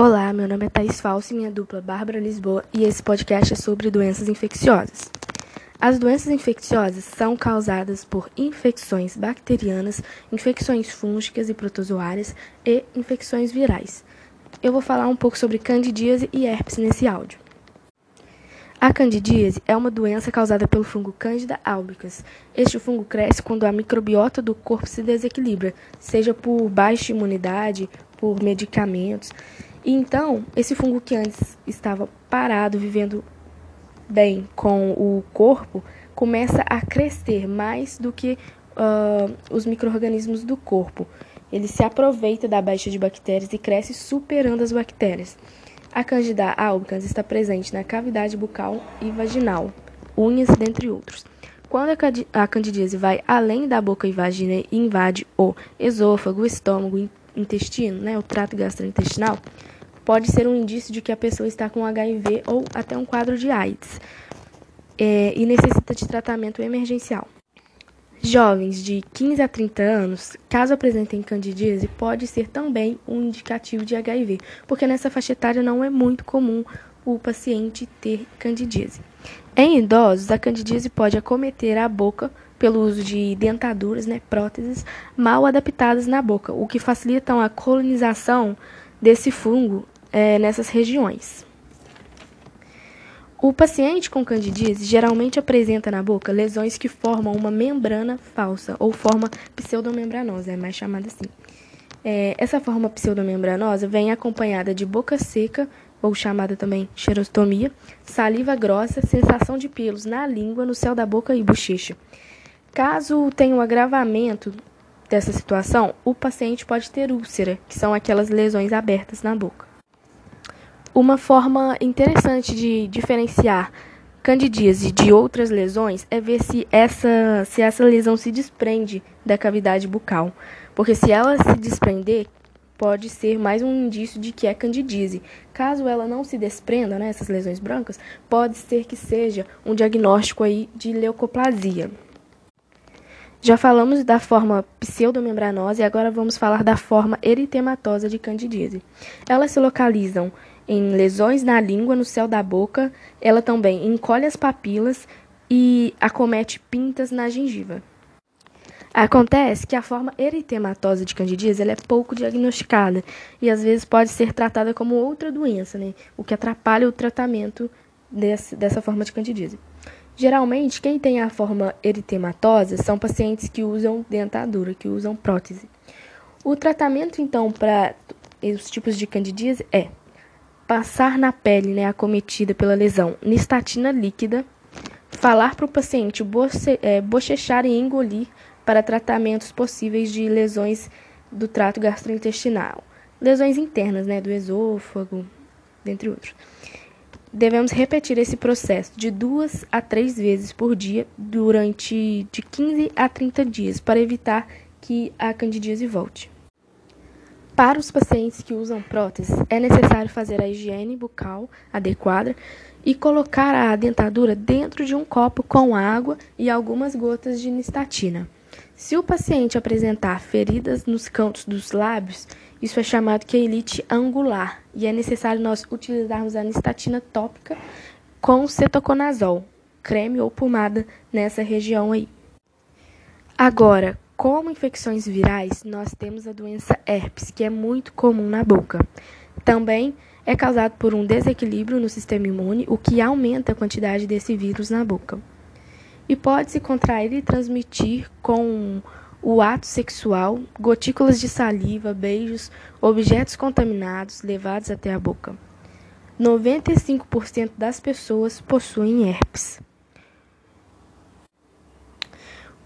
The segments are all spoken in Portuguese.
Olá, meu nome é Thaís Falso e minha dupla Bárbara Lisboa e esse podcast é sobre doenças infecciosas. As doenças infecciosas são causadas por infecções bacterianas, infecções fúngicas e protozoárias e infecções virais. Eu vou falar um pouco sobre candidíase e herpes nesse áudio. A candidíase é uma doença causada pelo fungo Candida albicans. Este fungo cresce quando a microbiota do corpo se desequilibra, seja por baixa imunidade, por medicamentos. E então, esse fungo que antes estava parado, vivendo bem com o corpo, começa a crescer mais do que uh, os micro-organismos do corpo. Ele se aproveita da baixa de bactérias e cresce superando as bactérias. A Candida albicans está presente na cavidade bucal e vaginal, unhas, dentre outros. Quando a candidíase vai além da boca e vagina e invade o esôfago, o estômago, o intestino, né, o trato gastrointestinal, pode ser um indício de que a pessoa está com HIV ou até um quadro de AIDS é, e necessita de tratamento emergencial. Jovens de 15 a 30 anos, caso apresentem candidíase, pode ser também um indicativo de HIV, porque nessa faixa etária não é muito comum o paciente ter candidíase. Em idosos, a candidíase pode acometer a boca pelo uso de dentaduras, né, próteses mal adaptadas na boca, o que facilita a colonização desse fungo é, nessas regiões. O paciente com candidíase geralmente apresenta na boca lesões que formam uma membrana falsa ou forma pseudomembranosa, é mais chamada assim. É, essa forma pseudomembranosa vem acompanhada de boca seca, ou chamada também xerostomia, saliva grossa, sensação de pelos na língua, no céu da boca e bochecha. Caso tenha um agravamento dessa situação, o paciente pode ter úlcera, que são aquelas lesões abertas na boca. Uma forma interessante de diferenciar candidíase de outras lesões é ver se essa, se essa lesão se desprende da cavidade bucal. Porque se ela se desprender, pode ser mais um indício de que é candidíase. Caso ela não se desprenda, né, essas lesões brancas, pode ser que seja um diagnóstico aí de leucoplasia. Já falamos da forma pseudomembranosa e agora vamos falar da forma eritematosa de candidíase. Elas se localizam em lesões na língua, no céu da boca. Ela também encolhe as papilas e acomete pintas na gengiva. Acontece que a forma eritematosa de candidíase é pouco diagnosticada e às vezes pode ser tratada como outra doença, né? o que atrapalha o tratamento desse, dessa forma de candidíase. Geralmente, quem tem a forma eritematosa são pacientes que usam dentadura, que usam prótese. O tratamento, então, para os tipos de candidíase é passar na pele né, acometida pela lesão nistatina líquida, falar para o paciente boce, é, bochechar e engolir para tratamentos possíveis de lesões do trato gastrointestinal, lesões internas né, do esôfago, dentre outros. Devemos repetir esse processo de duas a três vezes por dia durante de 15 a 30 dias para evitar que a candidíase volte. Para os pacientes que usam próteses, é necessário fazer a higiene bucal adequada e colocar a dentadura dentro de um copo com água e algumas gotas de nistatina. Se o paciente apresentar feridas nos cantos dos lábios, isso é chamado de elite angular e é necessário nós utilizarmos a nistatina tópica com cetoconazol, creme ou pomada nessa região aí. Agora, como infecções virais, nós temos a doença herpes, que é muito comum na boca. Também é causado por um desequilíbrio no sistema imune, o que aumenta a quantidade desse vírus na boca. E pode se contrair e transmitir com o ato sexual, gotículas de saliva, beijos, objetos contaminados levados até a boca. 95% das pessoas possuem herpes.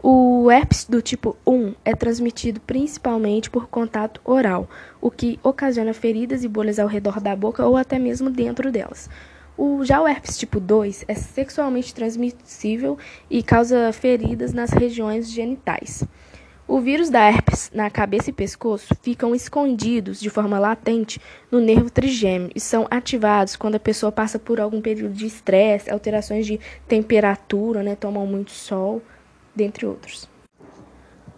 O herpes do tipo 1 é transmitido principalmente por contato oral, o que ocasiona feridas e bolhas ao redor da boca ou até mesmo dentro delas. O, já o herpes tipo 2 é sexualmente transmissível e causa feridas nas regiões genitais. O vírus da herpes na cabeça e pescoço ficam escondidos de forma latente no nervo trigêmeo e são ativados quando a pessoa passa por algum período de estresse, alterações de temperatura, né, toma muito sol dentre outros.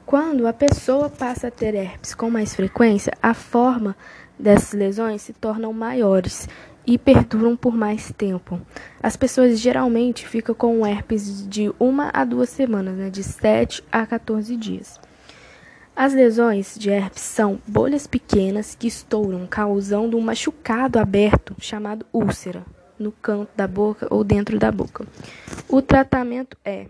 Quando a pessoa passa a ter herpes com mais frequência, a forma dessas lesões se tornam maiores e perduram por mais tempo. As pessoas geralmente ficam com herpes de uma a duas semanas, né, de 7 a 14 dias. As lesões de herpes são bolhas pequenas que estouram, causando um machucado aberto chamado úlcera no canto da boca ou dentro da boca. O tratamento é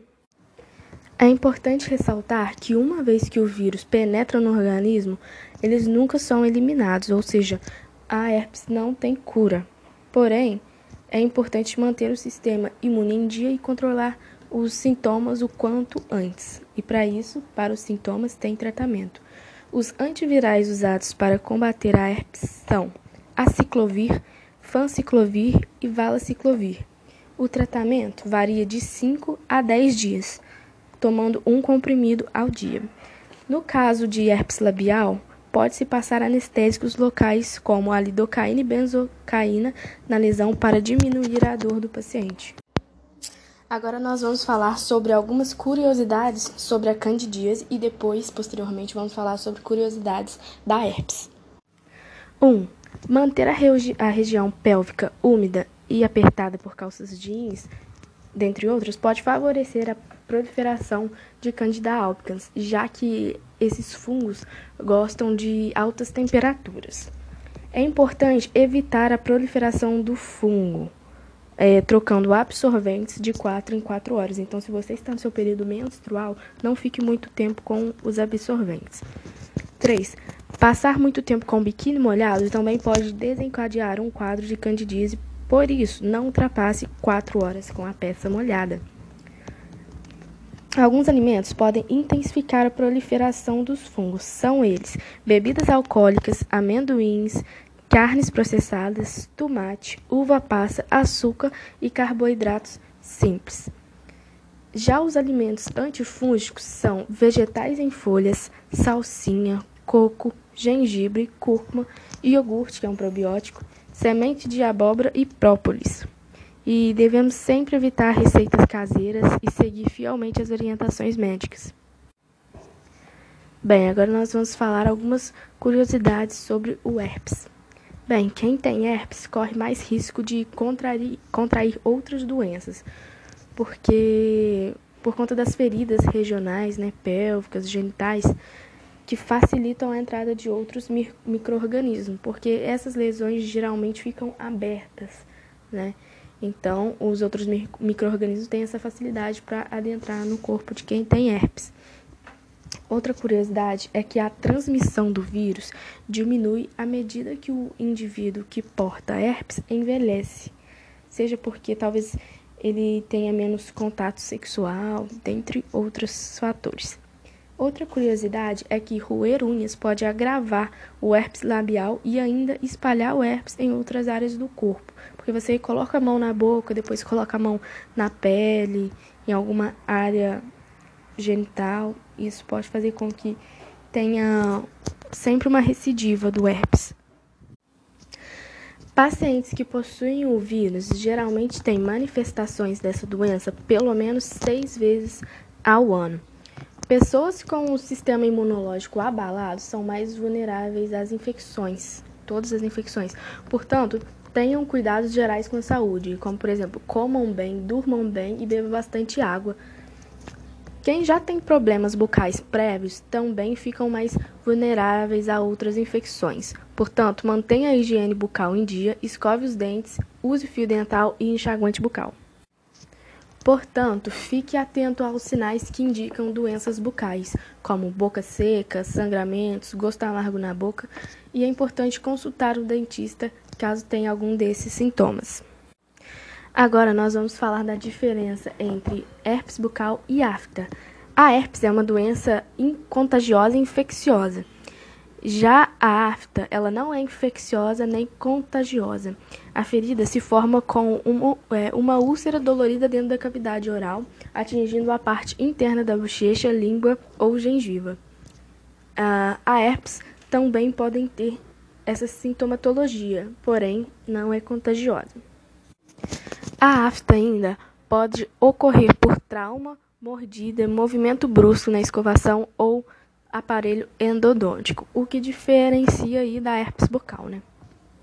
é importante ressaltar que uma vez que o vírus penetra no organismo, eles nunca são eliminados, ou seja, a herpes não tem cura. Porém, é importante manter o sistema imune em dia e controlar os sintomas o quanto antes. E para isso, para os sintomas, tem tratamento. Os antivirais usados para combater a herpes são aciclovir, fanciclovir e valaciclovir. O tratamento varia de 5 a 10 dias tomando um comprimido ao dia. No caso de herpes labial, pode-se passar anestésicos locais como a lidocaína e benzocaína na lesão para diminuir a dor do paciente. Agora nós vamos falar sobre algumas curiosidades sobre a candidíase e depois, posteriormente, vamos falar sobre curiosidades da herpes. 1. Um, manter a, regi a região pélvica úmida e apertada por calças jeans, dentre outros, pode favorecer a proliferação de Candida albicans, já que esses fungos gostam de altas temperaturas. É importante evitar a proliferação do fungo, é, trocando absorventes de 4 em 4 horas. Então, se você está no seu período menstrual, não fique muito tempo com os absorventes. 3. Passar muito tempo com o biquíni molhado também pode desencadear um quadro de candidíase, por isso, não ultrapasse 4 horas com a peça molhada. Alguns alimentos podem intensificar a proliferação dos fungos. São eles: bebidas alcoólicas, amendoins, carnes processadas, tomate, uva passa, açúcar e carboidratos simples. Já os alimentos antifúngicos são vegetais em folhas, salsinha, coco, gengibre, cúrcuma, iogurte, que é um probiótico, semente de abóbora e própolis e devemos sempre evitar receitas caseiras e seguir fielmente as orientações médicas. Bem, agora nós vamos falar algumas curiosidades sobre o herpes. Bem, quem tem herpes corre mais risco de contrair, contrair outras doenças, porque por conta das feridas regionais, né, pélvicas, genitais, que facilitam a entrada de outros micro-organismos, porque essas lesões geralmente ficam abertas, né? Então, os outros micro-organismos têm essa facilidade para adentrar no corpo de quem tem herpes. Outra curiosidade é que a transmissão do vírus diminui à medida que o indivíduo que porta herpes envelhece, seja porque talvez ele tenha menos contato sexual, dentre outros fatores. Outra curiosidade é que roer unhas pode agravar o herpes labial e ainda espalhar o herpes em outras áreas do corpo. Porque você coloca a mão na boca, depois coloca a mão na pele, em alguma área genital. Isso pode fazer com que tenha sempre uma recidiva do herpes. Pacientes que possuem o vírus geralmente têm manifestações dessa doença pelo menos seis vezes ao ano. Pessoas com o sistema imunológico abalado são mais vulneráveis às infecções, todas as infecções. Portanto, tenham cuidados gerais com a saúde, como por exemplo, comam bem, durmam bem e bebam bastante água. Quem já tem problemas bucais prévios também ficam mais vulneráveis a outras infecções. Portanto, mantenha a higiene bucal em dia, escove os dentes, use fio dental e enxaguante bucal. Portanto, fique atento aos sinais que indicam doenças bucais, como boca seca, sangramentos, gosto amargo na boca, e é importante consultar o dentista caso tenha algum desses sintomas. Agora nós vamos falar da diferença entre herpes bucal e afta. A herpes é uma doença contagiosa e infecciosa. Já a afta, ela não é infecciosa nem contagiosa. A ferida se forma com uma, é, uma úlcera dolorida dentro da cavidade oral, atingindo a parte interna da bochecha, língua ou gengiva. A herpes também podem ter essa sintomatologia, porém não é contagiosa. A afta ainda pode ocorrer por trauma, mordida, movimento brusco na escovação ou aparelho endodôntico, o que diferencia aí da herpes bucal, né?